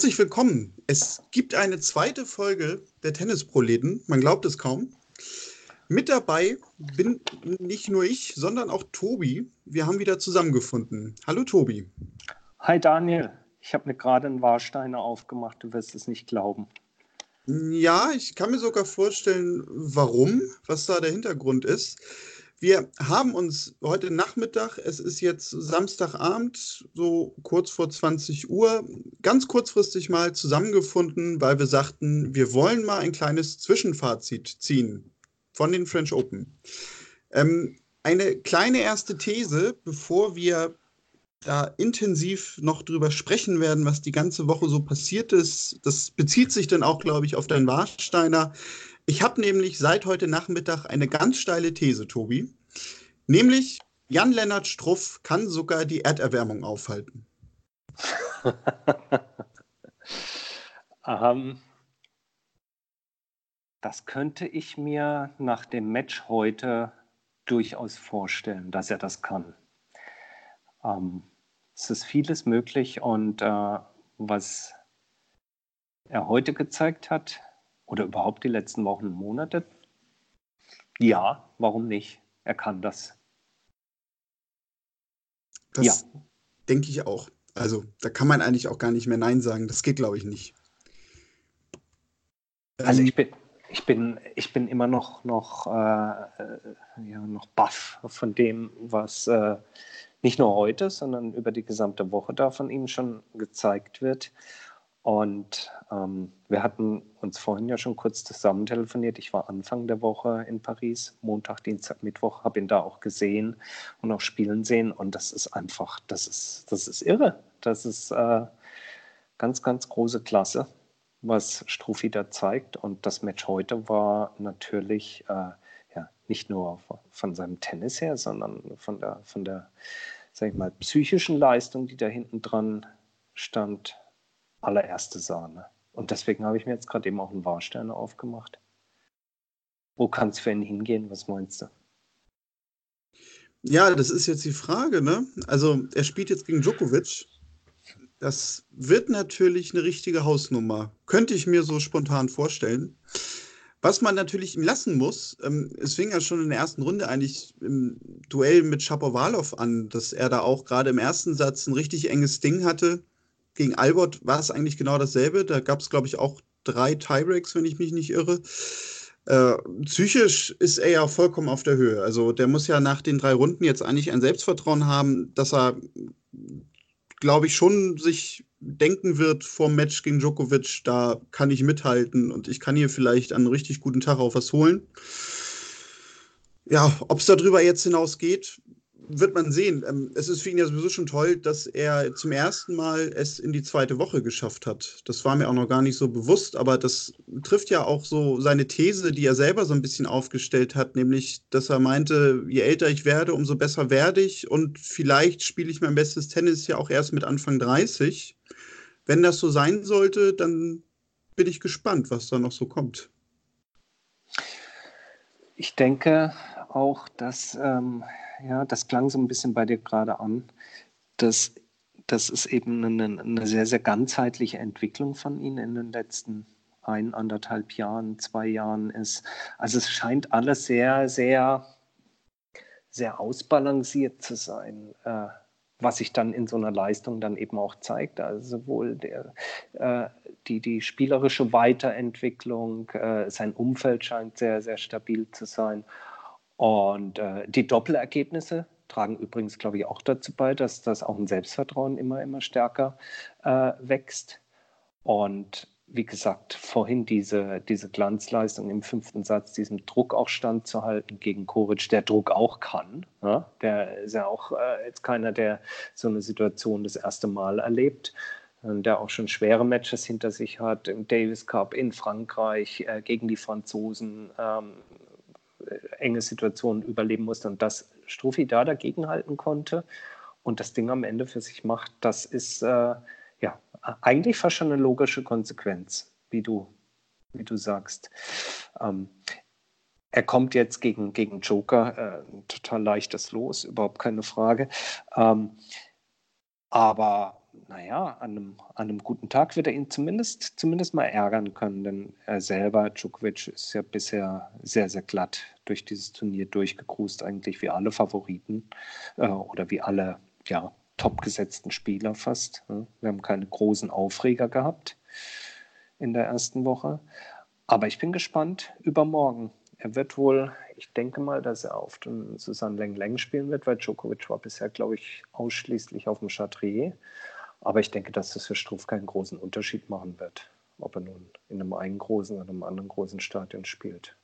Herzlich willkommen. Es gibt eine zweite Folge der Tennisproleten. Man glaubt es kaum. Mit dabei bin nicht nur ich, sondern auch Tobi. Wir haben wieder zusammengefunden. Hallo Tobi. Hi Daniel. Ich habe mir gerade einen Warsteiner aufgemacht. Du wirst es nicht glauben. Ja, ich kann mir sogar vorstellen, warum, was da der Hintergrund ist. Wir haben uns heute Nachmittag, es ist jetzt Samstagabend, so kurz vor 20 Uhr, ganz kurzfristig mal zusammengefunden, weil wir sagten, wir wollen mal ein kleines Zwischenfazit ziehen von den French Open. Ähm, eine kleine erste These, bevor wir da intensiv noch drüber sprechen werden, was die ganze Woche so passiert ist. Das bezieht sich dann auch, glaube ich, auf deinen Warsteiner. Ich habe nämlich seit heute Nachmittag eine ganz steile These, Tobi. Nämlich, Jan-Lennart Struff kann sogar die Erderwärmung aufhalten. um, das könnte ich mir nach dem Match heute durchaus vorstellen, dass er das kann. Um, es ist vieles möglich und uh, was er heute gezeigt hat, oder überhaupt die letzten Wochen und Monate? Ja, warum nicht? Er kann das. Das ja. denke ich auch. Also da kann man eigentlich auch gar nicht mehr Nein sagen. Das geht, glaube ich, nicht. Also ähm, ich bin, ich bin, ich bin immer noch, noch, äh, ja, noch baff von dem, was äh, nicht nur heute, sondern über die gesamte Woche da von ihm schon gezeigt wird. Und ähm, wir hatten uns vorhin ja schon kurz zusammen telefoniert. Ich war Anfang der Woche in Paris, Montag, Dienstag, Mittwoch, habe ihn da auch gesehen und auch spielen sehen. Und das ist einfach, das ist, das ist irre. Das ist äh, ganz, ganz große Klasse, was Struffi da zeigt. Und das Match heute war natürlich äh, ja, nicht nur von seinem Tennis her, sondern von der, von der sag ich mal, psychischen Leistung, die da hinten dran stand allererste Sahne. Und deswegen habe ich mir jetzt gerade eben auch einen Warsteiner aufgemacht. Wo kann es für ihn hingehen? Was meinst du? Ja, das ist jetzt die Frage, ne? Also, er spielt jetzt gegen Djokovic. Das wird natürlich eine richtige Hausnummer. Könnte ich mir so spontan vorstellen. Was man natürlich ihm lassen muss, ähm, es fing ja schon in der ersten Runde eigentlich im Duell mit Shapovalov an, dass er da auch gerade im ersten Satz ein richtig enges Ding hatte gegen Albert war es eigentlich genau dasselbe. Da gab es, glaube ich, auch drei Tiebreaks, wenn ich mich nicht irre. Äh, psychisch ist er ja vollkommen auf der Höhe. Also der muss ja nach den drei Runden jetzt eigentlich ein Selbstvertrauen haben, dass er, glaube ich, schon sich denken wird vor dem Match gegen Djokovic, da kann ich mithalten und ich kann hier vielleicht an einem richtig guten Tag auch was holen. Ja, ob es darüber jetzt hinausgeht, wird man sehen. Ähm, es ist für ihn ja sowieso schon toll, dass er zum ersten Mal es in die zweite Woche geschafft hat. Das war mir auch noch gar nicht so bewusst, aber das trifft ja auch so seine These, die er selber so ein bisschen aufgestellt hat, nämlich, dass er meinte, je älter ich werde, umso besser werde ich und vielleicht spiele ich mein bestes Tennis ja auch erst mit Anfang 30. Wenn das so sein sollte, dann bin ich gespannt, was da noch so kommt. Ich denke auch, dass ähm, ja, das klang so ein bisschen bei dir gerade an, dass, dass es eben eine, eine sehr, sehr ganzheitliche Entwicklung von Ihnen in den letzten ein, anderthalb Jahren, zwei Jahren ist. Also es scheint alles sehr, sehr, sehr ausbalanciert zu sein, äh, was sich dann in so einer Leistung dann eben auch zeigt. Also sowohl der, äh, die, die spielerische Weiterentwicklung, äh, sein Umfeld scheint sehr, sehr stabil zu sein und äh, die Doppelergebnisse tragen übrigens, glaube ich, auch dazu bei, dass das auch ein Selbstvertrauen immer, immer stärker äh, wächst. Und wie gesagt, vorhin diese, diese Glanzleistung im fünften Satz, diesem Druck auch standzuhalten gegen Koric, der Druck auch kann. Ja? Der ist ja auch äh, jetzt keiner, der so eine Situation das erste Mal erlebt, der auch schon schwere Matches hinter sich hat, im Davis Cup in Frankreich äh, gegen die Franzosen, ähm, äh, enge Situationen überleben musste und dass Struffi da dagegenhalten konnte und das Ding am Ende für sich macht, das ist äh, ja eigentlich fast schon eine logische Konsequenz, wie du, wie du sagst. Ähm, er kommt jetzt gegen, gegen Joker, äh, total leichtes Los, überhaupt keine Frage. Ähm, aber naja, an einem, an einem guten Tag wird er ihn zumindest, zumindest mal ärgern können, denn er selber, Djokovic, ist ja bisher sehr, sehr glatt durch dieses Turnier durchgekrust, eigentlich wie alle Favoriten äh, oder wie alle ja, topgesetzten Spieler fast. Ne? Wir haben keine großen Aufreger gehabt in der ersten Woche. Aber ich bin gespannt über morgen. Er wird wohl, ich denke mal, dass er auf den Susanne Leng Leng spielen wird, weil Djokovic war bisher, glaube ich, ausschließlich auf dem Chatrier. Aber ich denke, dass das für Struff keinen großen Unterschied machen wird, ob er nun in einem einen großen oder einem anderen großen Stadion spielt.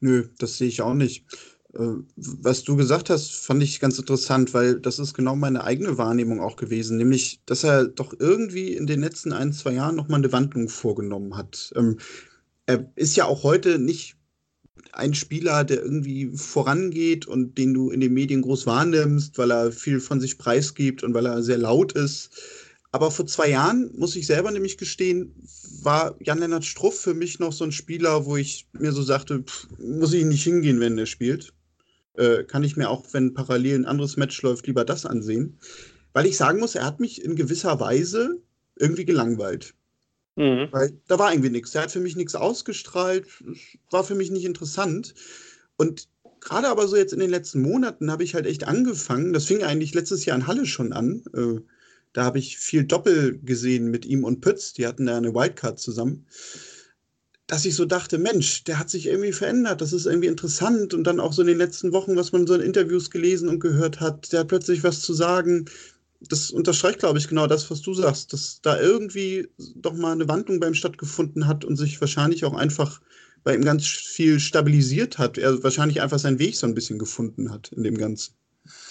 Nö, das sehe ich auch nicht. Äh, was du gesagt hast, fand ich ganz interessant, weil das ist genau meine eigene Wahrnehmung auch gewesen, nämlich, dass er doch irgendwie in den letzten ein, zwei Jahren nochmal eine Wandlung vorgenommen hat. Ähm, er ist ja auch heute nicht ein Spieler, der irgendwie vorangeht und den du in den Medien groß wahrnimmst, weil er viel von sich preisgibt und weil er sehr laut ist. Aber vor zwei Jahren, muss ich selber nämlich gestehen, war Jan-Lennart Struff für mich noch so ein Spieler, wo ich mir so sagte, pff, muss ich nicht hingehen, wenn er spielt. Äh, kann ich mir auch, wenn parallel ein anderes Match läuft, lieber das ansehen. Weil ich sagen muss, er hat mich in gewisser Weise irgendwie gelangweilt. Mhm. Weil da war irgendwie nichts. Er hat für mich nichts ausgestrahlt, war für mich nicht interessant. Und gerade aber so jetzt in den letzten Monaten habe ich halt echt angefangen, das fing eigentlich letztes Jahr in Halle schon an. Äh, da habe ich viel Doppel gesehen mit ihm und Pütz, die hatten da eine Wildcard zusammen. Dass ich so dachte, Mensch, der hat sich irgendwie verändert, das ist irgendwie interessant. Und dann auch so in den letzten Wochen, was man so in Interviews gelesen und gehört hat, der hat plötzlich was zu sagen das unterstreicht, glaube ich, genau das, was du sagst, dass da irgendwie doch mal eine Wandlung beim stattgefunden hat und sich wahrscheinlich auch einfach bei ihm ganz viel stabilisiert hat. Er wahrscheinlich einfach seinen Weg so ein bisschen gefunden hat in dem Ganzen.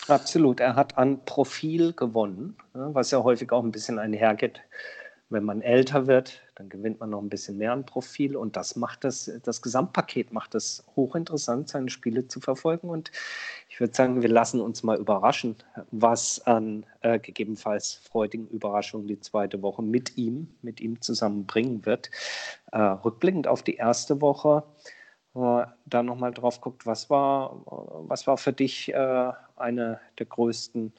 Absolut. Er hat an Profil gewonnen, was ja häufig auch ein bisschen einhergeht wenn man älter wird, dann gewinnt man noch ein bisschen mehr an Profil und das macht das, das Gesamtpaket macht es hochinteressant, seine Spiele zu verfolgen. Und ich würde sagen, wir lassen uns mal überraschen, was an äh, gegebenenfalls freudigen Überraschungen die zweite Woche mit ihm, mit ihm zusammen bringen wird. Äh, rückblickend auf die erste Woche, äh, da nochmal drauf guckt, was war, was war für dich äh, eine der größten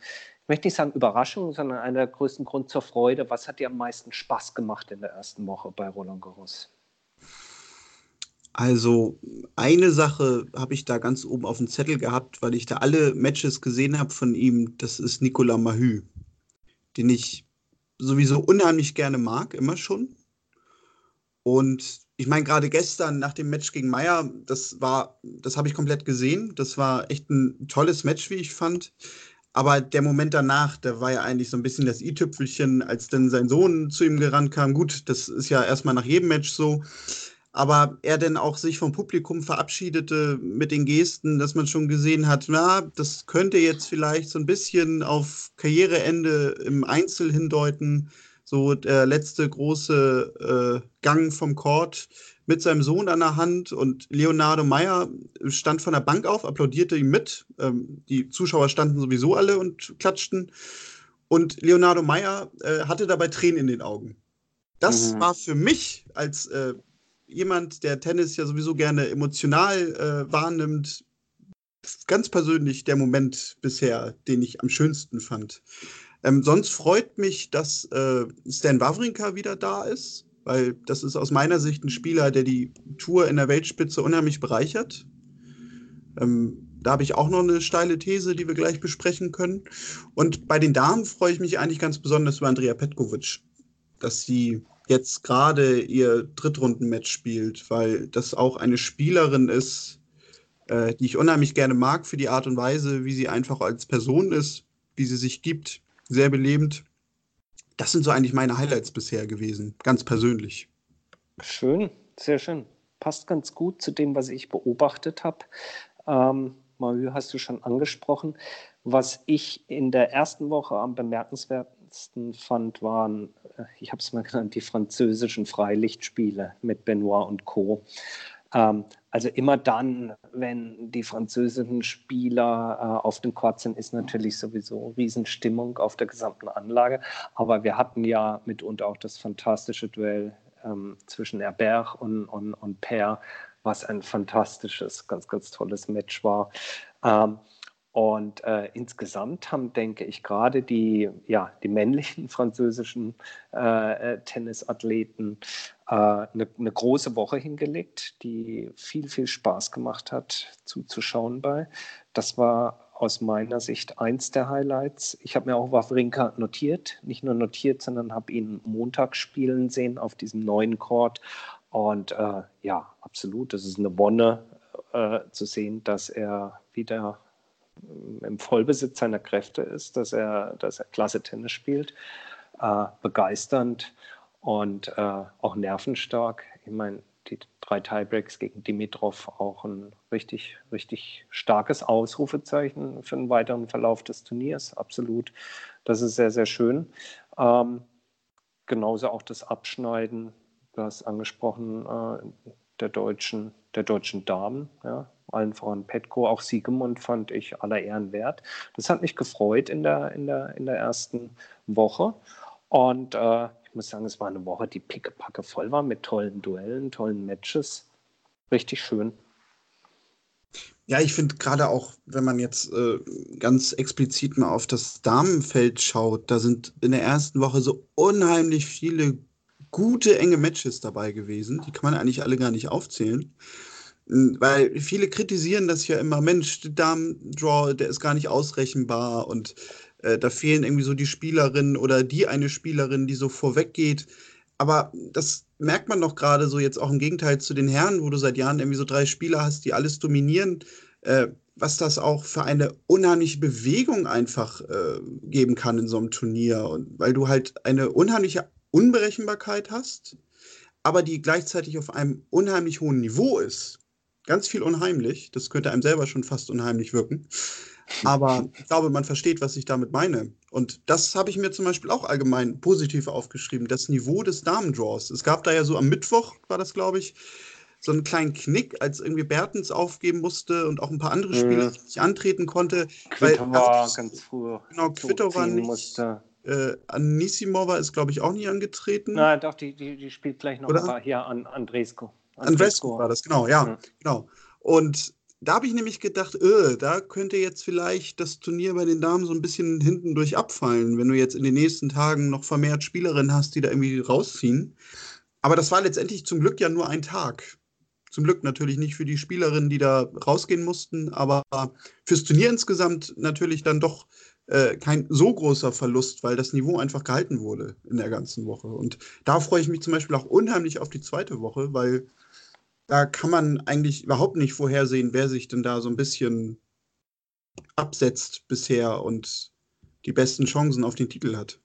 möchte nicht sagen Überraschung, sondern einer der größten Grund zur Freude. Was hat dir am meisten Spaß gemacht in der ersten Woche bei Roland Garros? Also eine Sache habe ich da ganz oben auf dem Zettel gehabt, weil ich da alle Matches gesehen habe von ihm. Das ist Nicolas Mahü, den ich sowieso unheimlich gerne mag, immer schon. Und ich meine, gerade gestern nach dem Match gegen Meyer, das war, das habe ich komplett gesehen. Das war echt ein tolles Match, wie ich fand. Aber der Moment danach, der war ja eigentlich so ein bisschen das i-Tüpfelchen, als dann sein Sohn zu ihm gerannt kam. Gut, das ist ja erstmal nach jedem Match so. Aber er dann auch sich vom Publikum verabschiedete mit den Gesten, dass man schon gesehen hat, na, das könnte jetzt vielleicht so ein bisschen auf Karriereende im Einzel hindeuten. So der letzte große äh, Gang vom Court mit seinem Sohn an der Hand und Leonardo Meyer stand von der Bank auf, applaudierte ihm mit. Ähm, die Zuschauer standen sowieso alle und klatschten. Und Leonardo Meyer äh, hatte dabei Tränen in den Augen. Das mhm. war für mich als äh, jemand, der Tennis ja sowieso gerne emotional äh, wahrnimmt, ganz persönlich der Moment bisher, den ich am schönsten fand. Ähm, sonst freut mich, dass äh, Stan Wawrinka wieder da ist weil das ist aus meiner Sicht ein Spieler, der die Tour in der Weltspitze unheimlich bereichert. Ähm, da habe ich auch noch eine steile These, die wir gleich besprechen können. Und bei den Damen freue ich mich eigentlich ganz besonders über Andrea Petkovic, dass sie jetzt gerade ihr Drittrundenmatch spielt, weil das auch eine Spielerin ist, äh, die ich unheimlich gerne mag für die Art und Weise, wie sie einfach als Person ist, wie sie sich gibt, sehr belebend das sind so eigentlich meine Highlights bisher gewesen, ganz persönlich. Schön, sehr schön. Passt ganz gut zu dem, was ich beobachtet habe. Ähm, Mario hast du schon angesprochen. Was ich in der ersten Woche am bemerkenswertesten fand, waren, äh, ich habe es mal genannt, die französischen Freilichtspiele mit Benoit und Co. Ähm, also immer dann, wenn die französischen Spieler äh, auf dem Court sind, ist natürlich sowieso Riesenstimmung auf der gesamten Anlage. Aber wir hatten ja mitunter auch das fantastische Duell ähm, zwischen Herbert und, und, und Per, was ein fantastisches, ganz, ganz tolles Match war. Ähm, Und äh, insgesamt haben, denke ich, gerade die, ja, die männlichen französischen äh, äh Tennisathleten äh, eine, eine, große Woche hingelegt, die viel, viel Spaß gemacht hat zuzuschauen bei. Das war aus meiner Sicht eins der Highlights. Ich habe mir auch Wawrinka notiert, nicht nur notiert, sondern habe ihn Montag spielen sehen auf diesem neuen Court. Und äh, ja, absolut, das ist eine Wonne äh, zu sehen, dass er wieder im Vollbesitz seiner Kräfte ist, dass er, dass er klasse Tennis spielt, äh, begeisternd und äh, auch nervenstark. Ich meine, die drei Tiebreaks gegen Dimitrov auch ein richtig, richtig starkes Ausrufezeichen für einen weiteren Verlauf des Turniers. Absolut. Das ist sehr, sehr schön. Ähm, genauso auch das Abschneiden, du hast angesprochen, äh, der deutschen, der deutschen Damen. Ja allen voran Petko, auch Siegemund fand ich aller Ehren wert. Das hat mich gefreut in der, in der, in der ersten Woche. Und äh, ich muss sagen, es war eine Woche, die pickepacke voll war mit tollen Duellen, tollen Matches. Richtig schön. Ja, ich finde gerade auch, wenn man jetzt äh, ganz explizit mal auf das Damenfeld schaut, da sind in der ersten Woche so unheimlich viele gute, enge Matches dabei gewesen. Die kann man eigentlich alle gar nicht aufzählen. Weil viele kritisieren das ja immer, Mensch, der Damen-Draw, der ist gar nicht ausrechenbar und äh, da fehlen irgendwie so die Spielerin oder die eine Spielerin, die so vorweggeht. Aber das merkt man doch gerade so jetzt auch im Gegenteil zu den Herren, wo du seit Jahren irgendwie so drei Spieler hast, die alles dominieren, äh, was das auch für eine unheimliche Bewegung einfach äh, geben kann in so einem Turnier. Und weil du halt eine unheimliche Unberechenbarkeit hast, aber die gleichzeitig auf einem unheimlich hohen Niveau ist ganz viel unheimlich. Das könnte einem selber schon fast unheimlich wirken. Aber ich glaube, man versteht, was ich damit meine. Und das habe ich mir zum Beispiel auch allgemein positiv aufgeschrieben. Das Niveau des Damendraws. Es gab da ja so am Mittwoch, war das, glaube ich, so einen kleinen Knick, als irgendwie Bertens aufgeben musste und auch ein paar andere Spieler mhm. nicht antreten konnte. Quitter war also, ganz früh. Genau, Quitter war nicht. Musste. Äh, Anisimova ist, glaube ich, auch nie angetreten. Na, doch, die, die, die spielt gleich noch Oder? hier an Andresko. Andrescu war das, genau, ja, ja. genau. Und da habe ich nämlich gedacht, öh, da könnte jetzt vielleicht das Turnier bei den Damen so ein bisschen hinten durch abfallen, wenn du jetzt in den nächsten Tagen noch vermehrt Spielerinnen hast, die da irgendwie rausziehen. Aber das war letztendlich zum Glück ja nur ein Tag. Zum Glück natürlich nicht für die Spielerinnen, die da rausgehen mussten, aber fürs Turnier insgesamt natürlich dann doch äh, kein so großer Verlust, weil das Niveau einfach gehalten wurde in der ganzen Woche. Und da freue ich mich zum Beispiel auch unheimlich auf die zweite Woche, weil da kann man eigentlich überhaupt nicht vorhersehen, wer sich denn da so ein bisschen absetzt bisher und die besten Chancen auf den Titel hat.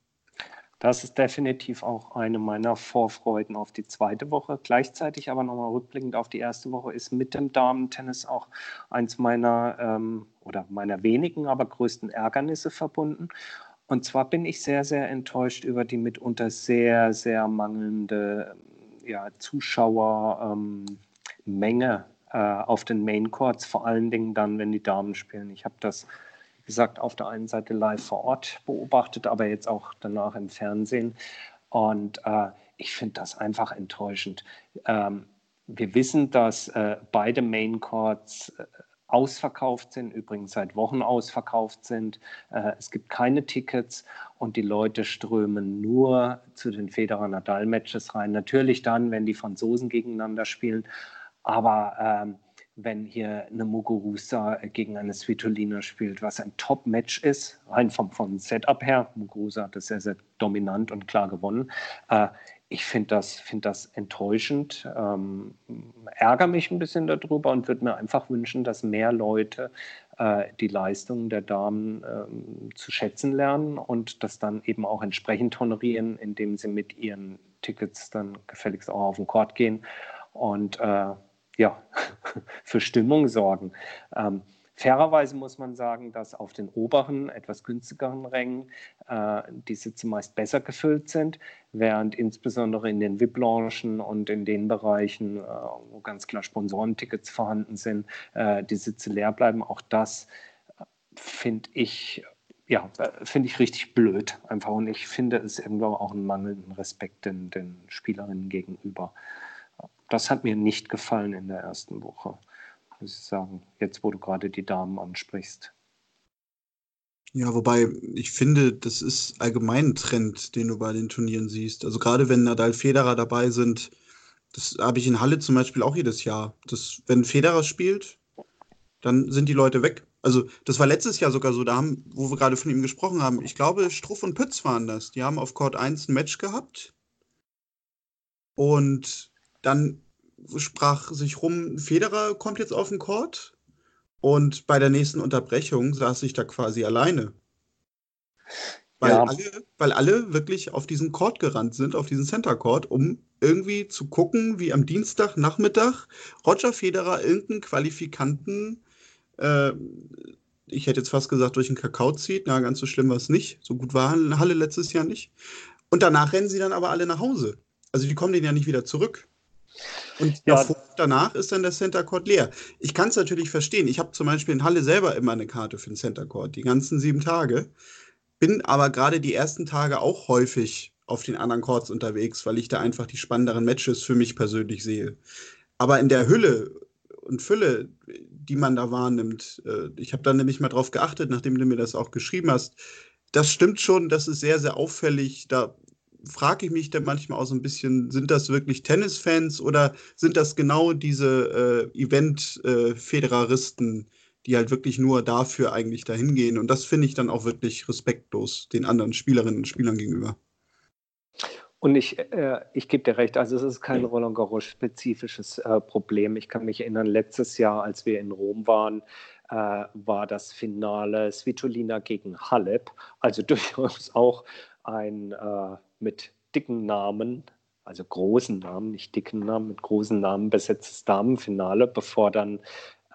Das ist definitiv auch eine meiner Vorfreuden auf die zweite Woche. Gleichzeitig aber nochmal rückblickend auf die erste Woche ist mit dem Damen-Tennis auch eins meiner ähm, oder meiner wenigen, aber größten Ärgernisse verbunden. Und zwar bin ich sehr, sehr enttäuscht über die mitunter sehr, sehr mangelnde ja, Zuschauer. Ähm, Menge äh, auf den Main Courts, vor allen Dingen dann, wenn die Damen spielen. Ich habe das, wie gesagt, auf der einen Seite live vor Ort beobachtet, aber jetzt auch danach im Fernsehen. Und äh, ich finde das einfach enttäuschend. Ähm, wir wissen, dass äh, beide Main Courts äh, ausverkauft sind, übrigens seit Wochen ausverkauft sind. Äh, es gibt keine Tickets und die Leute strömen nur zu den Federer-Nadal-Matches rein. Natürlich dann, wenn die Franzosen gegeneinander spielen. Aber ähm, wenn hier eine Muguruza gegen eine Svitolina spielt, was ein Top-Match ist, rein vom, vom Setup her, Muguruza hat das sehr, sehr dominant und klar gewonnen. Äh, ich finde das, find das enttäuschend, ähm, ärgere mich ein bisschen darüber und würde mir einfach wünschen, dass mehr Leute äh, die Leistungen der Damen äh, zu schätzen lernen und das dann eben auch entsprechend honorieren, indem sie mit ihren Tickets dann gefälligst auch auf den Court gehen und äh, ja, für Stimmung sorgen. Ähm, fairerweise muss man sagen, dass auf den oberen, etwas günstigeren Rängen äh, die Sitze meist besser gefüllt sind, während insbesondere in den VIP-Loungen und in den Bereichen, äh, wo ganz klar Sponsorentickets vorhanden sind, äh, die Sitze leer bleiben. Auch das äh, finde ich ja, äh, finde ich richtig blöd einfach. Und ich finde es irgendwo auch einen mangelnden Respekt den, den Spielerinnen gegenüber das hat mir nicht gefallen in der ersten Woche, muss ich sagen. Jetzt, wo du gerade die Damen ansprichst. Ja, wobei ich finde, das ist allgemein ein Trend, den du bei den Turnieren siehst. Also gerade wenn Nadal, Federer dabei sind, das habe ich in Halle zum Beispiel auch jedes Jahr. Das, wenn Federer spielt, dann sind die Leute weg. Also das war letztes Jahr sogar so, da haben, wo wir gerade von ihm gesprochen haben, ich glaube, Struff und Pütz waren das. Die haben auf Court 1 ein Match gehabt. Und dann sprach sich rum, Federer kommt jetzt auf den Court und bei der nächsten Unterbrechung saß ich da quasi alleine. Weil, ja. alle, weil alle wirklich auf diesen Court gerannt sind, auf diesen Center Court, um irgendwie zu gucken, wie am Dienstagnachmittag Roger Federer irgendeinen Qualifikanten, äh, ich hätte jetzt fast gesagt, durch den Kakao zieht. Na, ganz so schlimm war es nicht. So gut war Halle letztes Jahr nicht. Und danach rennen sie dann aber alle nach Hause. Also die kommen den ja nicht wieder zurück. Und ja. danach ist dann der Center Court leer. Ich kann es natürlich verstehen. Ich habe zum Beispiel in Halle selber immer eine Karte für den Center Court, die ganzen sieben Tage. Bin aber gerade die ersten Tage auch häufig auf den anderen Courts unterwegs, weil ich da einfach die spannenderen Matches für mich persönlich sehe. Aber in der Hülle und Fülle, die man da wahrnimmt, äh, ich habe da nämlich mal drauf geachtet, nachdem du mir das auch geschrieben hast, das stimmt schon, das ist sehr, sehr auffällig. Da frage ich mich dann manchmal auch so ein bisschen, sind das wirklich Tennisfans oder sind das genau diese äh, Event-Federaristen, äh, die halt wirklich nur dafür eigentlich dahin gehen? Und das finde ich dann auch wirklich respektlos den anderen Spielerinnen und Spielern gegenüber. Und ich, äh, ich gebe dir recht, also es ist kein Roland Garros-spezifisches äh, Problem. Ich kann mich erinnern, letztes Jahr, als wir in Rom waren, äh, war das Finale Svitolina gegen Halep, also durchaus auch ein äh, mit dicken Namen, also großen Namen, nicht dicken Namen, mit großen Namen besetztes Damenfinale, bevor dann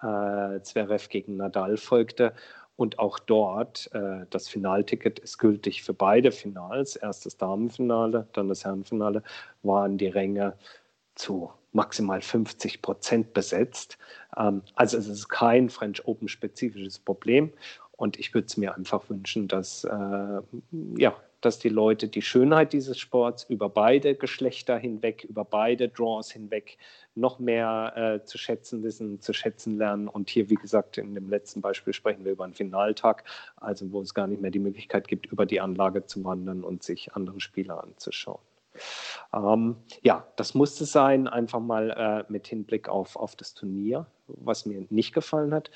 äh, Zverev gegen Nadal folgte. Und auch dort, äh, das Finalticket ist gültig für beide Finals. Erst das Damenfinale, dann das Herrenfinale, waren die Ränge zu maximal 50 Prozent besetzt. Ähm, also es ist kein French Open-spezifisches Problem. Und ich würde es mir einfach wünschen, dass äh, ja, dass die Leute die Schönheit dieses Sports über beide Geschlechter hinweg, über beide Draws hinweg noch mehr äh, zu schätzen wissen, zu schätzen lernen. Und hier, wie gesagt, in dem letzten Beispiel sprechen wir über einen Finaltag, also wo es gar nicht mehr die Möglichkeit gibt, über die Anlage zu wandern und sich andere Spieler anzuschauen. Ähm, ja, das musste sein, einfach mal äh, mit Hinblick auf, auf das Turnier, was mir nicht gefallen hat.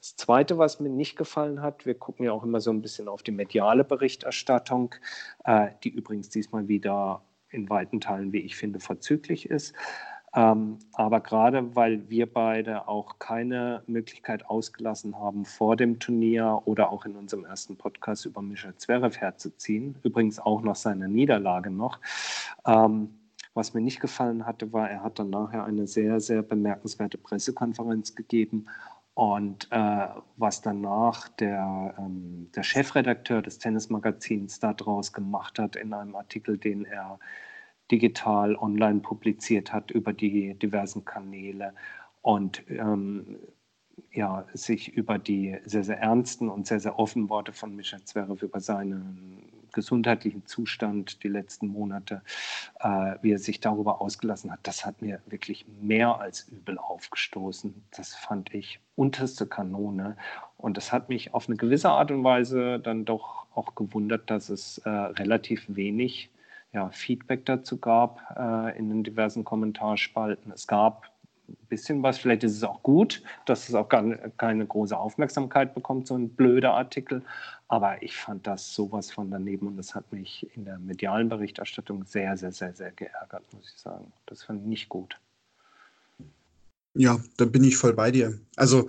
Das Zweite, was mir nicht gefallen hat, wir gucken ja auch immer so ein bisschen auf die mediale Berichterstattung, äh, die übrigens diesmal wieder in weiten Teilen, wie ich finde, verzüglich ist. Ähm, aber gerade weil wir beide auch keine Möglichkeit ausgelassen haben, vor dem Turnier oder auch in unserem ersten Podcast über Michael Zverev herzuziehen, übrigens auch nach seiner Niederlage noch, ähm, was mir nicht gefallen hatte, war, er hat dann nachher eine sehr, sehr bemerkenswerte Pressekonferenz gegeben und äh, was danach der, ähm, der Chefredakteur des Tennismagazins daraus gemacht hat in einem Artikel, den er digital online publiziert hat über die diversen Kanäle und ähm, ja, sich über die sehr, sehr ernsten und sehr, sehr offenen Worte von Michael Zverev über seinen gesundheitlichen Zustand die letzten Monate, äh, wie er sich darüber ausgelassen hat, das hat mir wirklich mehr als übel aufgestoßen. Das fand ich unterste Kanone. Und das hat mich auf eine gewisse Art und Weise dann doch auch gewundert, dass es äh, relativ wenig ja, Feedback dazu gab äh, in den diversen Kommentarspalten. Es gab ein bisschen was. Vielleicht ist es auch gut, dass es auch gar keine große Aufmerksamkeit bekommt, so ein blöder Artikel. Aber ich fand das sowas von daneben und das hat mich in der medialen Berichterstattung sehr, sehr, sehr, sehr geärgert, muss ich sagen. Das fand ich nicht gut. Ja, da bin ich voll bei dir. Also,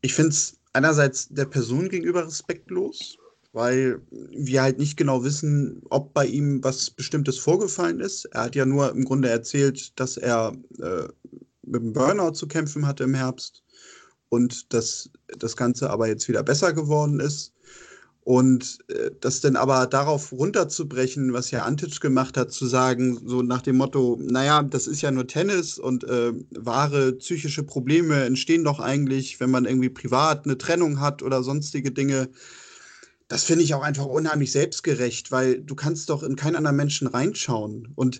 ich finde es einerseits der Person gegenüber respektlos, weil wir halt nicht genau wissen, ob bei ihm was Bestimmtes vorgefallen ist. Er hat ja nur im Grunde erzählt, dass er äh, mit dem Burnout zu kämpfen hatte im Herbst und dass das Ganze aber jetzt wieder besser geworden ist. Und äh, das dann aber darauf runterzubrechen, was ja Antic gemacht hat, zu sagen, so nach dem Motto, naja, das ist ja nur Tennis und äh, wahre psychische Probleme entstehen doch eigentlich, wenn man irgendwie privat eine Trennung hat oder sonstige Dinge. Das finde ich auch einfach unheimlich selbstgerecht, weil du kannst doch in keinen anderen Menschen reinschauen. Und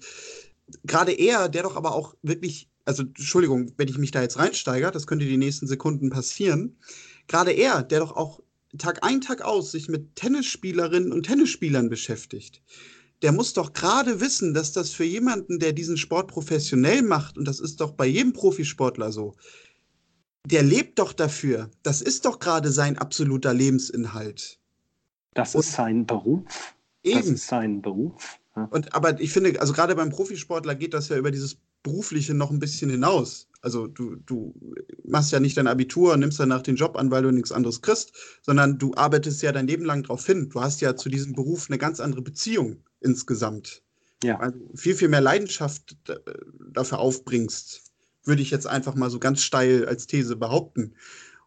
gerade er, der doch aber auch wirklich also Entschuldigung, wenn ich mich da jetzt reinsteige, das könnte die nächsten Sekunden passieren. Gerade er, der doch auch Tag ein, Tag aus sich mit Tennisspielerinnen und Tennisspielern beschäftigt, der muss doch gerade wissen, dass das für jemanden, der diesen Sport professionell macht, und das ist doch bei jedem Profisportler so, der lebt doch dafür. Das ist doch gerade sein absoluter Lebensinhalt. Das und ist sein Beruf. Eben. Das ist sein Beruf. Ja. Und aber ich finde, also gerade beim Profisportler geht das ja über dieses Berufliche noch ein bisschen hinaus. Also du, du machst ja nicht dein Abitur und nimmst danach den Job an, weil du nichts anderes kriegst, sondern du arbeitest ja dein Leben lang darauf hin. Du hast ja zu diesem Beruf eine ganz andere Beziehung insgesamt. Ja. Also viel, viel mehr Leidenschaft dafür aufbringst, würde ich jetzt einfach mal so ganz steil als These behaupten.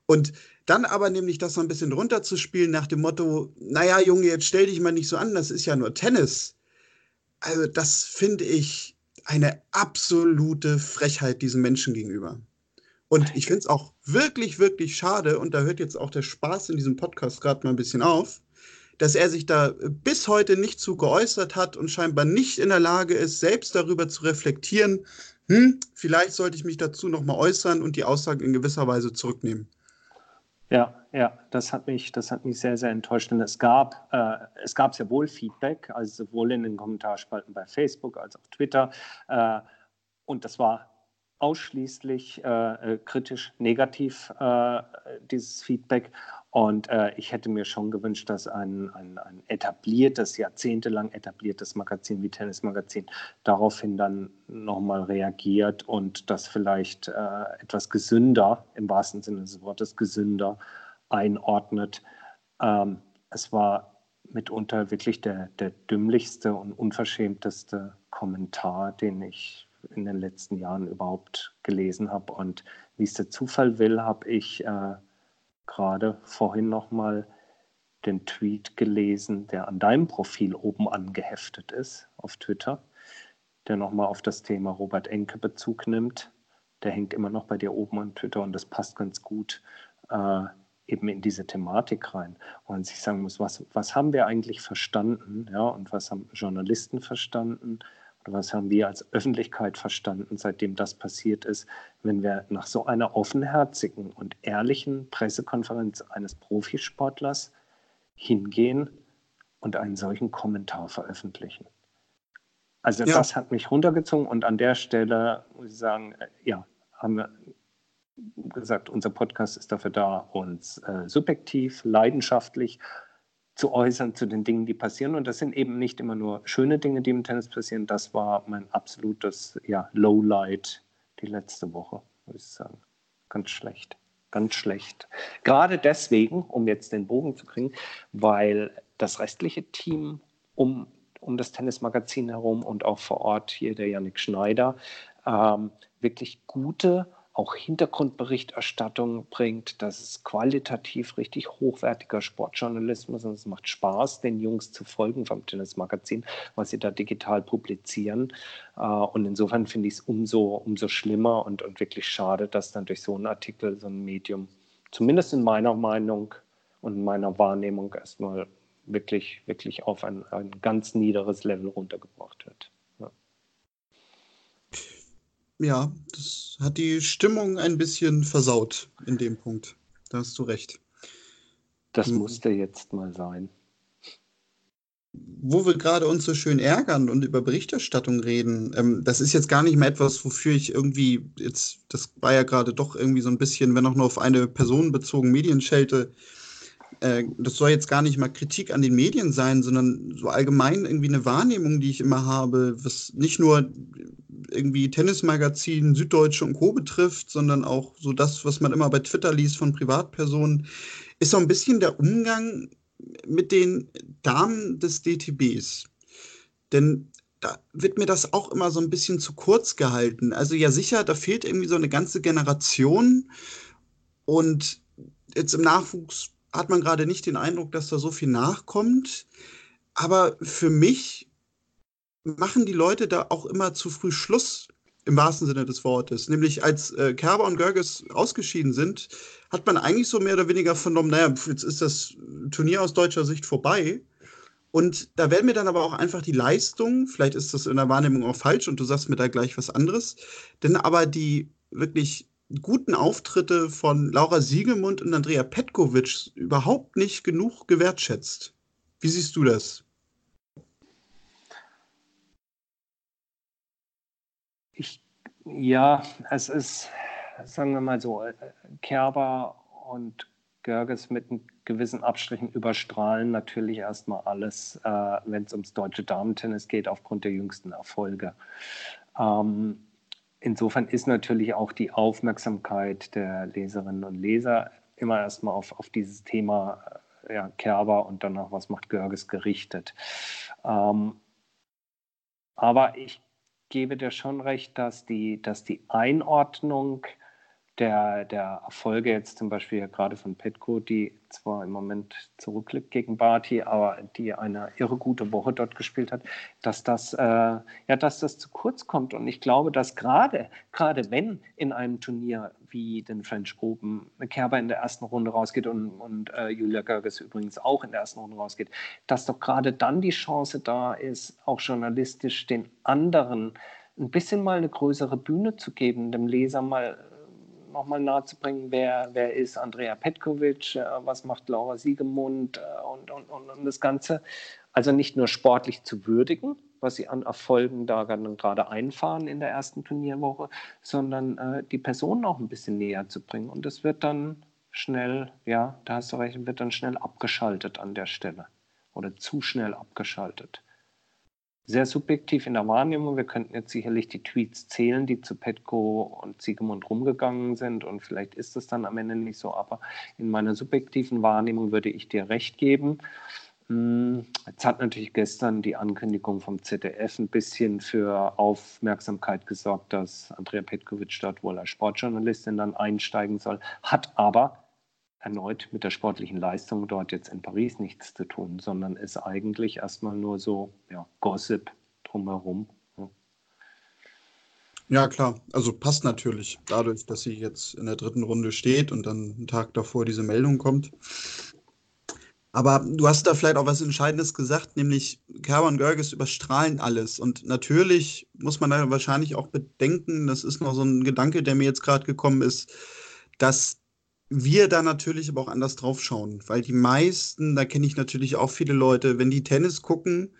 Und dann aber nämlich das so ein bisschen runterzuspielen nach dem Motto, naja, Junge, jetzt stell dich mal nicht so an, das ist ja nur Tennis. Also das finde ich eine absolute Frechheit diesen Menschen gegenüber. Und ich finde es auch wirklich, wirklich schade, und da hört jetzt auch der Spaß in diesem Podcast gerade mal ein bisschen auf, dass er sich da bis heute nicht zu geäußert hat und scheinbar nicht in der Lage ist, selbst darüber zu reflektieren, hm, vielleicht sollte ich mich dazu nochmal äußern und die Aussage in gewisser Weise zurücknehmen. Ja, ja, das hat mich, das hat mich sehr, sehr enttäuscht. Und es gab, äh, es gab sehr wohl Feedback, also sowohl in den Kommentarspalten bei Facebook als auch Twitter. Äh, und das war ausschließlich äh, äh kritisch, negativ, äh, dieses Feedback. Und äh, ich hätte mir schon gewünscht, dass ein, ein, ein, etabliertes, jahrzehntelang etabliertes Magazin wie Tennis Magazin daraufhin dann nochmal reagiert und das vielleicht äh, etwas gesünder, im wahrsten Sinne des Wortes gesünder, einordnet. Ähm, es war mitunter wirklich der, der dümmlichste und unverschämteste Kommentar, den ich in den letzten Jahren überhaupt gelesen habe. Und wie es der Zufall will, habe ich äh, gerade vorhin nochmal den Tweet gelesen, der an deinem Profil oben angeheftet ist auf Twitter, der nochmal auf das Thema Robert Enke Bezug nimmt. Der hängt immer noch bei dir oben an Twitter und das passt ganz gut äh, eben in diese Thematik rein. Und sich sagen muss, was, was haben wir eigentlich verstanden ja, und was haben Journalisten verstanden was haben wir als Öffentlichkeit verstanden, seitdem das passiert ist, wenn wir nach so einer offenherzigen und ehrlichen Pressekonferenz eines Profisportlers hingehen und einen solchen Kommentar veröffentlichen. Also ja. das hat mich runtergezogen und an der Stelle muss ich sagen, äh, ja, haben wir gesagt, unser Podcast ist dafür da, uns äh, subjektiv, leidenschaftlich zu äußern zu den Dingen, die passieren. Und das sind eben nicht immer nur schöne Dinge, die im Tennis passieren. Das war mein absolutes ja, Lowlight die letzte Woche, muss ich sagen. Ganz schlecht. Ganz schlecht. Gerade deswegen, um jetzt den Bogen zu kriegen, weil das restliche Team um, um das Tennismagazin herum und auch vor Ort hier der Yannick Schneider ähm, wirklich gute auch Hintergrundberichterstattung bringt. Das ist qualitativ richtig hochwertiger Sportjournalismus und es macht Spaß, den Jungs zu folgen vom Tennismagazin, was sie da digital publizieren. Äh, und insofern finde ich es umso, umso schlimmer und, und wirklich schade, dass dann durch so einen Artikel, so ein Medium, zumindest in meiner Meinung und in meiner Wahrnehmung erstmal wirklich, wirklich auf ein, ein ganz niederes Level runtergebracht wird. Ja, das hat die Stimmung ein bisschen versaut in dem Punkt. Da hast du recht. Das hm. musste jetzt mal sein. Wo wir gerade uns so schön ärgern und über Berichterstattung reden, ähm, das ist jetzt gar nicht mehr etwas, wofür ich irgendwie jetzt, das war ja gerade doch irgendwie so ein bisschen, wenn auch nur auf eine Person bezogen, Medienschelte. Äh, das soll jetzt gar nicht mal Kritik an den Medien sein, sondern so allgemein irgendwie eine Wahrnehmung, die ich immer habe, was nicht nur irgendwie Tennismagazin, Süddeutsche und Co. betrifft, sondern auch so das, was man immer bei Twitter liest von Privatpersonen, ist so ein bisschen der Umgang mit den Damen des DTBs. Denn da wird mir das auch immer so ein bisschen zu kurz gehalten. Also ja sicher, da fehlt irgendwie so eine ganze Generation und jetzt im Nachwuchs hat man gerade nicht den Eindruck, dass da so viel nachkommt. Aber für mich machen die Leute da auch immer zu früh Schluss, im wahrsten Sinne des Wortes. Nämlich als äh, Kerber und Görges ausgeschieden sind, hat man eigentlich so mehr oder weniger vernommen, naja, jetzt ist das Turnier aus deutscher Sicht vorbei. Und da werden mir dann aber auch einfach die Leistung, vielleicht ist das in der Wahrnehmung auch falsch und du sagst mir da gleich was anderes, denn aber die wirklich guten Auftritte von Laura Siegemund und Andrea Petkovic überhaupt nicht genug gewertschätzt. Wie siehst du das? Ich, ja, es ist, sagen wir mal so, Kerber und Görges mit gewissen Abstrichen überstrahlen natürlich erstmal alles, äh, wenn es ums deutsche Damentennis geht, aufgrund der jüngsten Erfolge. Ähm, insofern ist natürlich auch die Aufmerksamkeit der Leserinnen und Leser immer erstmal auf, auf dieses Thema äh, ja, Kerber und danach, was macht Görges gerichtet. Ähm, aber ich gebe dir schon recht, dass die, dass die Einordnung der, der Erfolge jetzt zum Beispiel gerade von Petko, die zwar im Moment zurückliegt gegen Barty, aber die eine irre gute Woche dort gespielt hat, dass das, äh, ja, dass das zu kurz kommt. Und ich glaube, dass gerade, gerade wenn in einem Turnier wie den French Open Kerber in der ersten Runde rausgeht und, und äh, Julia Görges übrigens auch in der ersten Runde rausgeht, dass doch gerade dann die Chance da ist, auch journalistisch den anderen ein bisschen mal eine größere Bühne zu geben, dem Leser mal nochmal nahezubringen, wer, wer ist Andrea Petkovic, äh, was macht Laura Siegemund äh, und, und, und, und, das Ganze. Also nicht nur sportlich zu würdigen, was sie an Erfolgen da gerade einfahren in der ersten Turnierwoche, sondern äh, die Personen auch ein bisschen näher zu bringen. Und das wird dann schnell, ja, da hast du recht, wird dann schnell abgeschaltet an der Stelle oder zu schnell abgeschaltet sehr subjektiv in der Wahrnehmung. Wir könnten jetzt sicherlich die Tweets zählen, die zu Petko und Siegemund rumgegangen sind und vielleicht ist es dann am Ende nicht so, aber in meiner subjektiven Wahrnehmung würde ich dir recht geben. Hm, jetzt hat natürlich gestern die Ankündigung vom ZDF ein bisschen für Aufmerksamkeit gesorgt, dass Andrea Petkovic dort wohl als Sportjournalistin dann einsteigen soll, hat aber erneut mit der sportlichen Leistung dort jetzt in Paris nichts zu tun, sondern ist eigentlich erstmal nur so ja, Gossip drumherum. Ja. ja. klar. Also passt natürlich dadurch, dass sie jetzt in der dritten Runde steht und dann einen Tag davor diese Meldung kommt. Aber du hast da vielleicht auch was Entscheidendes gesagt, nämlich Kerber und Görges überstrahlen alles. Und natürlich muss man da wahrscheinlich auch bedenken, das ist noch so ein Gedanke, der mir jetzt gerade gekommen ist, dass wir da natürlich aber auch anders drauf schauen, weil die meisten, da kenne ich natürlich auch viele Leute, wenn die Tennis gucken,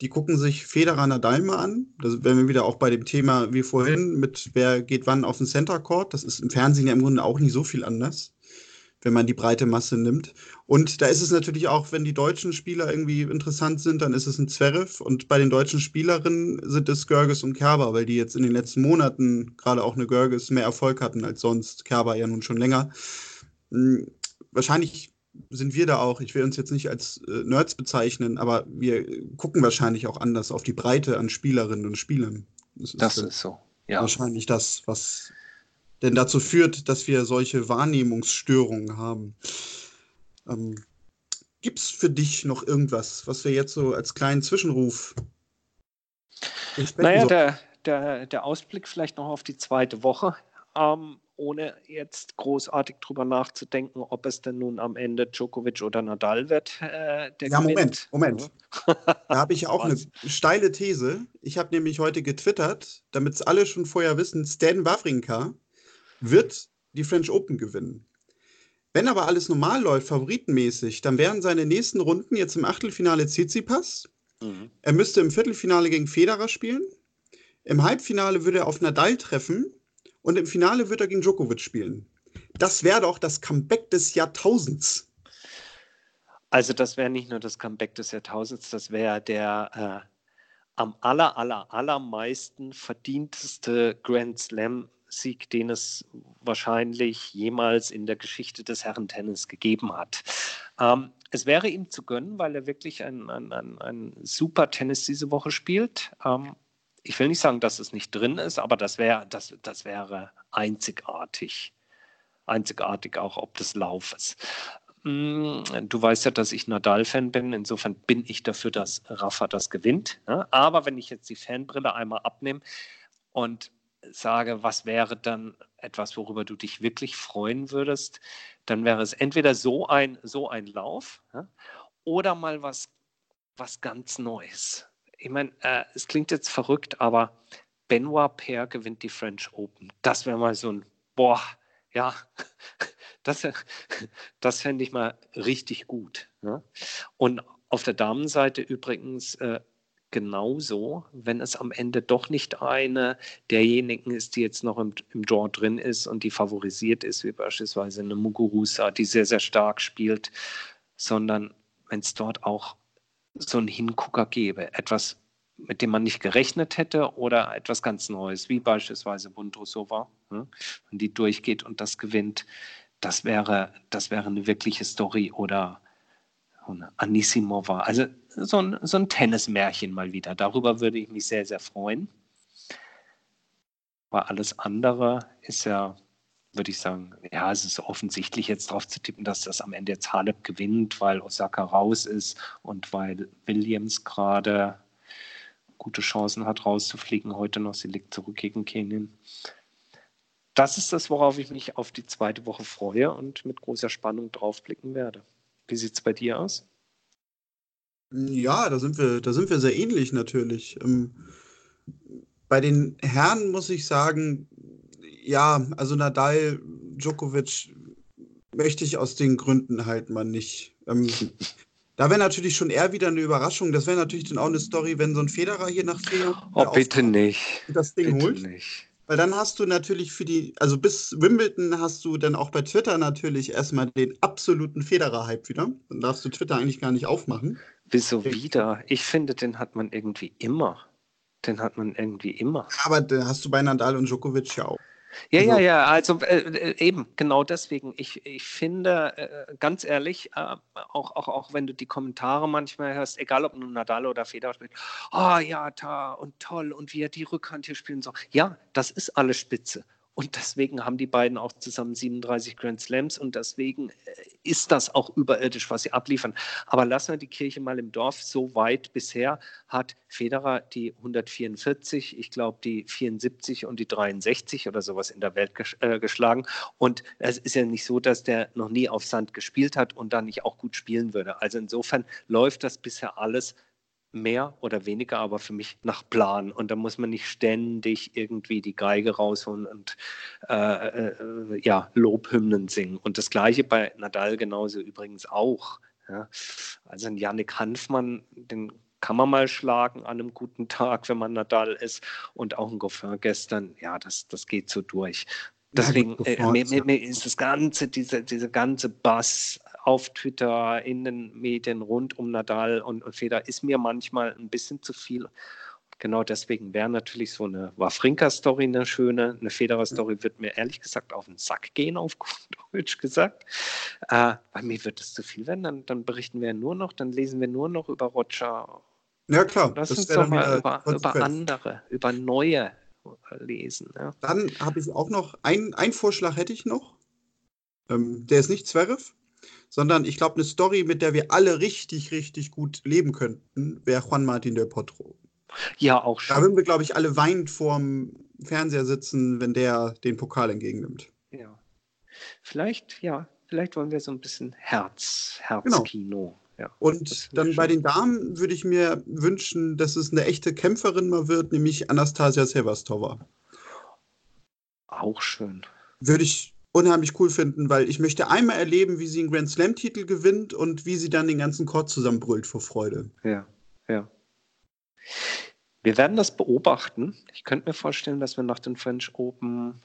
die gucken sich Federer Nadal mal an. Da wären wir wieder auch bei dem Thema wie vorhin mit wer geht wann auf den Center Court. Das ist im Fernsehen ja im Grunde auch nicht so viel anders, wenn man die breite Masse nimmt. Und da ist es natürlich auch, wenn die deutschen Spieler irgendwie interessant sind, dann ist es ein Zverev. Und bei den deutschen Spielerinnen sind es Görges und Kerber, weil die jetzt in den letzten Monaten gerade auch eine Görges mehr Erfolg hatten als sonst. Kerber ja nun schon länger. Hm, wahrscheinlich sind wir da auch, ich will uns jetzt nicht als äh, Nerds bezeichnen, aber wir gucken wahrscheinlich auch anders auf die Breite an Spielerinnen und Spielern. Das ist, das ist so, ja. Wahrscheinlich das, was denn dazu führt, dass wir solche Wahrnehmungsstörungen haben. Ähm, Gibt es für dich noch irgendwas, was wir jetzt so als kleinen Zwischenruf naja, der, der, der Ausblick vielleicht noch auf die zweite Woche. Ähm, ohne jetzt großartig drüber nachzudenken, ob es denn nun am Ende Djokovic oder Nadal wird. Äh, ja, Moment, Moment. da habe ich auch eine steile These. Ich habe nämlich heute getwittert, damit es alle schon vorher wissen, Stan Wawrinka wird die French Open gewinnen. Wenn aber alles normal läuft, favoritenmäßig, dann wären seine nächsten Runden jetzt im Achtelfinale Tsitsipas. Mhm. Er müsste im Viertelfinale gegen Federer spielen. Im Halbfinale würde er auf Nadal treffen und im Finale wird er gegen Djokovic spielen. Das wäre doch das Comeback des Jahrtausends. Also das wäre nicht nur das Comeback des Jahrtausends, das wäre der äh, am aller, aller, allermeisten verdienteste Grand Slam Sieg, den es wahrscheinlich jemals in der Geschichte des Herrentennis gegeben hat. Ähm, es wäre ihm zu gönnen, weil er wirklich ein, ein, ein, ein super Tennis diese Woche spielt. Ähm, ich will nicht sagen, dass es nicht drin ist, aber das, wär, das, das wäre einzigartig. Einzigartig auch ob des Laufes. Mm, du weißt ja, dass ich Nadal-Fan bin. Insofern bin ich dafür, dass Rafa das gewinnt. Aber wenn ich jetzt die Fanbrille einmal abnehme und sage, was wäre dann etwas, worüber du dich wirklich freuen würdest, dann wäre es entweder so ein, so ein Lauf oder mal was, was ganz Neues ich meine, äh, es klingt jetzt verrückt, aber Benoit Paire gewinnt die French Open. Das wäre mal so ein boah, ja, das, das fände ich mal richtig gut. Ne? Und auf der Damenseite übrigens äh, genauso, wenn es am Ende doch nicht eine derjenigen ist, die jetzt noch im, im Draw drin ist und die favorisiert ist, wie beispielsweise eine Muguruza, die sehr, sehr stark spielt, sondern wenn es dort auch so einen Hingucker gäbe, etwas, mit dem man nicht gerechnet hätte oder etwas ganz Neues, wie beispielsweise Bundrusova, ne? wenn die durchgeht und das gewinnt, das wäre, das wäre eine wirkliche Story oder Anisimova. Also so ein, so ein Tennismärchen mal wieder. Darüber würde ich mich sehr, sehr freuen. Aber alles andere ist ja, würde ich sagen, ja, es ist offensichtlich jetzt drauf zu tippen, dass das am Ende jetzt Halep gewinnt, weil Osaka raus ist und weil Williams gerade gute Chancen hat, rauszufliegen heute noch. Sie liegt zurück gegen Kenien. Das ist das, worauf ich mich auf die zweite Woche freue und mit großer Spannung draufblicken werde. Wie sieht es bei dir aus? Ja, da sind wir, da sind wir sehr ähnlich natürlich. Ähm, bei den Herren muss ich sagen, ja, also Nadal, Djokovic möchte ich aus den Gründen halt mal nicht. Ähm, da wäre natürlich schon eher wieder eine Überraschung. Das wäre natürlich dann auch eine Story, wenn so ein Federer hier nach Jahren Oh, bitte nicht. Das Ding bitte holt. Nicht. Weil dann hast du natürlich für die, also bis Wimbledon hast du dann auch bei Twitter natürlich erstmal den absoluten Federer-Hype wieder. Dann darfst du Twitter eigentlich gar nicht aufmachen. Wieso wieder? Ich finde, den hat man irgendwie immer. Den hat man irgendwie immer. Aber den hast du bei Nadal und Djokovic ja auch. Ja, ja, also ja, also äh, äh, eben, genau deswegen. Ich, ich finde, äh, ganz ehrlich, äh, auch, auch, auch wenn du die Kommentare manchmal hörst, egal ob nun Nadal oder Federer spielt, oh ja, da und toll und wie er die Rückhand hier spielen soll. Ja, das ist alles spitze. Und deswegen haben die beiden auch zusammen 37 Grand Slams und deswegen äh, ist das auch überirdisch, was sie abliefern. Aber lassen wir die Kirche mal im Dorf. So weit bisher hat Federer die 144, ich glaube die 74 und die 63 oder sowas in der Welt ges äh, geschlagen. Und es ist ja nicht so, dass der noch nie auf Sand gespielt hat und dann nicht auch gut spielen würde. Also insofern läuft das bisher alles mehr oder weniger, aber für mich nach Plan. Und da muss man nicht ständig irgendwie die Geige rausholen und äh, äh, ja, Lobhymnen singen. Und das gleiche bei Nadal genauso übrigens auch. Ja. Also ein Yannick Hanfmann, den kann man mal schlagen an einem guten Tag, wenn man Nadal ist. Und auch ein Goffin gestern, ja, das, das geht so durch. Deswegen äh, mir, mir, mir, ist das ganze, diese, diese ganze Bass auf Twitter, in den Medien rund um Nadal und, und Federer ist mir manchmal ein bisschen zu viel. Genau deswegen wäre natürlich so eine Wawrinka-Story eine schöne. Eine Federer-Story wird mir ehrlich gesagt auf den Sack gehen, auf Deutsch gesagt. Äh, bei mir wird es zu viel werden. Dann, dann, berichten wir nur noch, dann lesen wir nur noch über Roger. Ja, klar. Lass uns doch mal über, über, andere, über neue lesen. Ja. Dann habe ich auch noch, einen Vorschlag hätte ich noch. Ähm, der ist nicht Zverev sondern ich glaube, eine Story, mit der wir alle richtig, richtig gut leben könnten, wäre Juan Martin del Potro. Ja, auch schon. Da würden wir, glaube ich, alle weinend vorm Fernseher sitzen, wenn der den Pokal entgegennimmt. Ja. Vielleicht, ja, vielleicht wollen wir so ein bisschen Herz, Herzkino. Genau. Ja, und dann bei den Damen würde ich mir wünschen, dass es eine echte Kämpferin mal wird, nämlich Anastasia Sevastova. Auch schön. Würde ich unheimlich cool finden, weil ich möchte einmal erleben, wie sie einen Grand Slam-Titel gewinnt und wie sie dann den ganzen Court zusammenbrüllt vor Freude. Ja, ja. Wir werden das beobachten. Ich könnte mir vorstellen, dass wir nach den French Open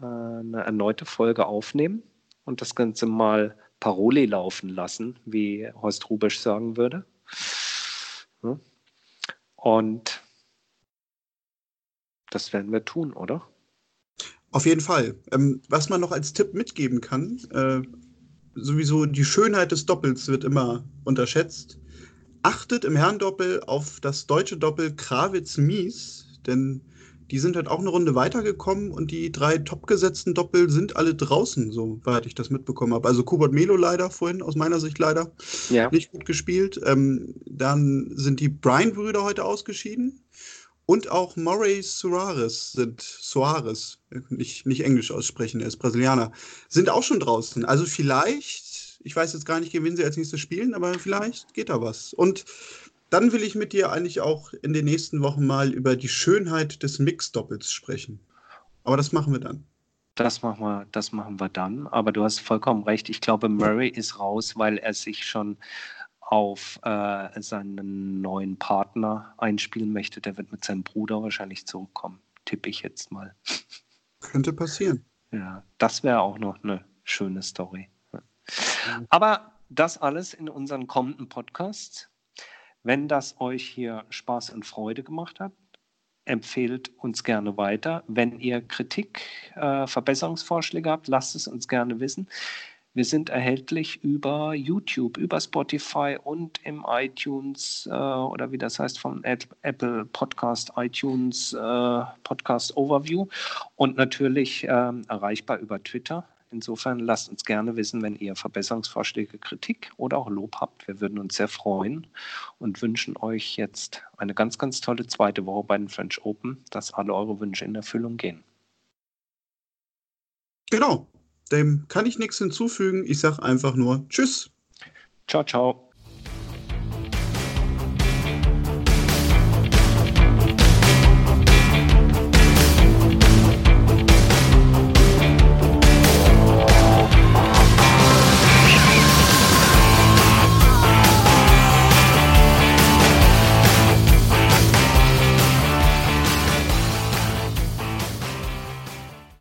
äh, eine erneute Folge aufnehmen und das Ganze mal Paroli laufen lassen, wie Horst Rubisch sagen würde. Und das werden wir tun, oder? Auf jeden Fall. Ähm, was man noch als Tipp mitgeben kann, äh, sowieso die Schönheit des Doppels wird immer unterschätzt. Achtet im Herrendoppel auf das deutsche Doppel Krawitz-Mies, denn die sind halt auch eine Runde weitergekommen und die drei topgesetzten Doppel sind alle draußen, soweit ich das mitbekommen habe. Also Kubot Melo leider vorhin, aus meiner Sicht leider, ja. nicht gut gespielt. Ähm, dann sind die Bryan-Brüder heute ausgeschieden. Und auch Murray Soares sind Soares, nicht, nicht Englisch aussprechen, er ist Brasilianer, sind auch schon draußen. Also vielleicht, ich weiß jetzt gar nicht, wen sie als nächstes spielen, aber vielleicht geht da was. Und dann will ich mit dir eigentlich auch in den nächsten Wochen mal über die Schönheit des Mix-Doppels sprechen. Aber das machen wir dann. Das machen wir, das machen wir dann. Aber du hast vollkommen recht. Ich glaube, Murray ist raus, weil er sich schon auf äh, seinen neuen Partner einspielen möchte. Der wird mit seinem Bruder wahrscheinlich zurückkommen. Tippe ich jetzt mal. Könnte passieren. Ja, das wäre auch noch eine schöne Story. Aber das alles in unseren kommenden Podcasts. Wenn das euch hier Spaß und Freude gemacht hat, empfehlt uns gerne weiter. Wenn ihr Kritik, äh, Verbesserungsvorschläge habt, lasst es uns gerne wissen. Wir sind erhältlich über YouTube, über Spotify und im iTunes äh, oder wie das heißt vom Apple Podcast iTunes äh, Podcast Overview und natürlich äh, erreichbar über Twitter. Insofern lasst uns gerne wissen, wenn ihr Verbesserungsvorschläge, Kritik oder auch Lob habt. Wir würden uns sehr freuen und wünschen euch jetzt eine ganz, ganz tolle zweite Woche bei den French Open, dass alle eure Wünsche in Erfüllung gehen. Genau. Dem kann ich nichts hinzufügen. Ich sage einfach nur Tschüss. Ciao, ciao.